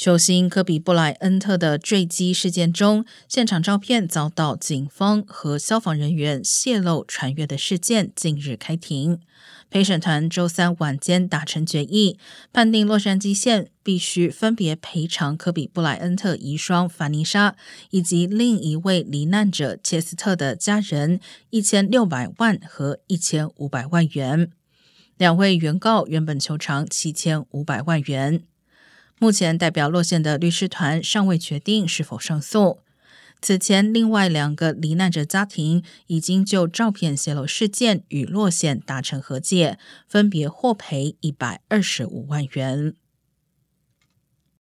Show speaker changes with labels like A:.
A: 球星科比布莱恩特的坠机事件中，现场照片遭到警方和消防人员泄露传阅的事件，近日开庭。陪审团周三晚间达成决议，判定洛杉矶县必须分别赔偿科比布莱恩特遗孀凡妮莎以及另一位罹难者切斯特的家人一千六百万和一千五百万元。两位原告原本求偿七千五百万元。目前，代表洛县的律师团尚未决定是否上诉。此前，另外两个罹难者家庭已经就照片泄露事件与洛县达成和解，分别获赔一百二十五万元。